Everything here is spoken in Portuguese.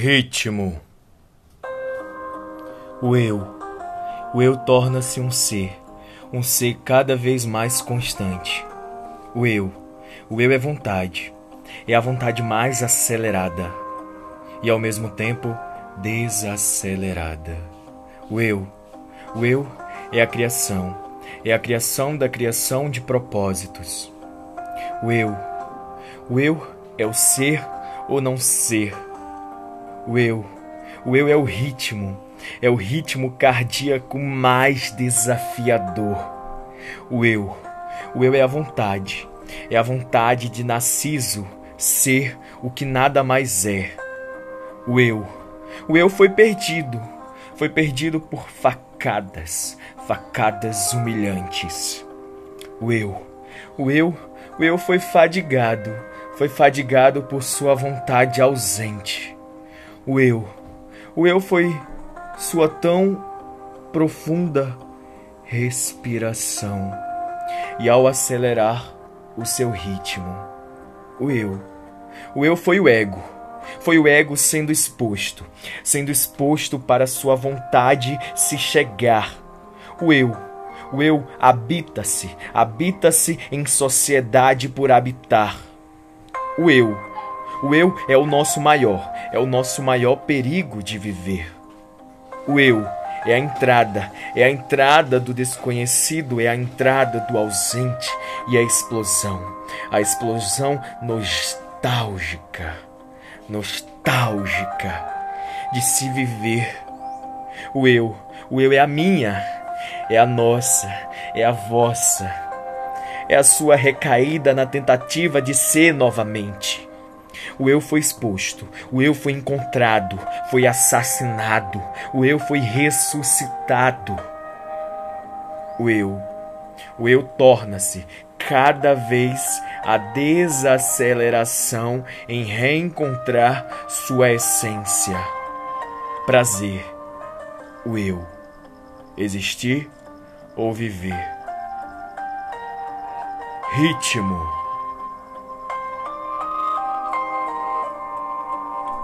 Ritmo. O eu. O eu torna-se um ser, um ser cada vez mais constante. O eu. O eu é vontade. É a vontade mais acelerada e ao mesmo tempo desacelerada. O eu. O eu é a criação. É a criação da criação de propósitos. O eu. O eu é o ser ou não ser o eu. O eu é o ritmo, é o ritmo cardíaco mais desafiador. O eu. O eu é a vontade, é a vontade de Narciso ser o que nada mais é. O eu. O eu foi perdido, foi perdido por facadas, facadas humilhantes. O eu. O eu, o eu foi fadigado, foi fadigado por sua vontade ausente o eu. O eu foi sua tão profunda respiração. E ao acelerar o seu ritmo, o eu. O eu foi o ego. Foi o ego sendo exposto, sendo exposto para sua vontade se chegar. O eu. O eu habita-se, habita-se em sociedade por habitar. O eu o eu é o nosso maior, é o nosso maior perigo de viver. O eu é a entrada, é a entrada do desconhecido, é a entrada do ausente e a explosão, a explosão nostálgica, nostálgica de se viver. O eu, o eu é a minha, é a nossa, é a vossa, é a sua recaída na tentativa de ser novamente. O eu foi exposto, o eu foi encontrado, foi assassinado, o eu foi ressuscitado. O eu, o eu torna-se cada vez a desaceleração em reencontrar sua essência. Prazer, o eu, existir ou viver. Ritmo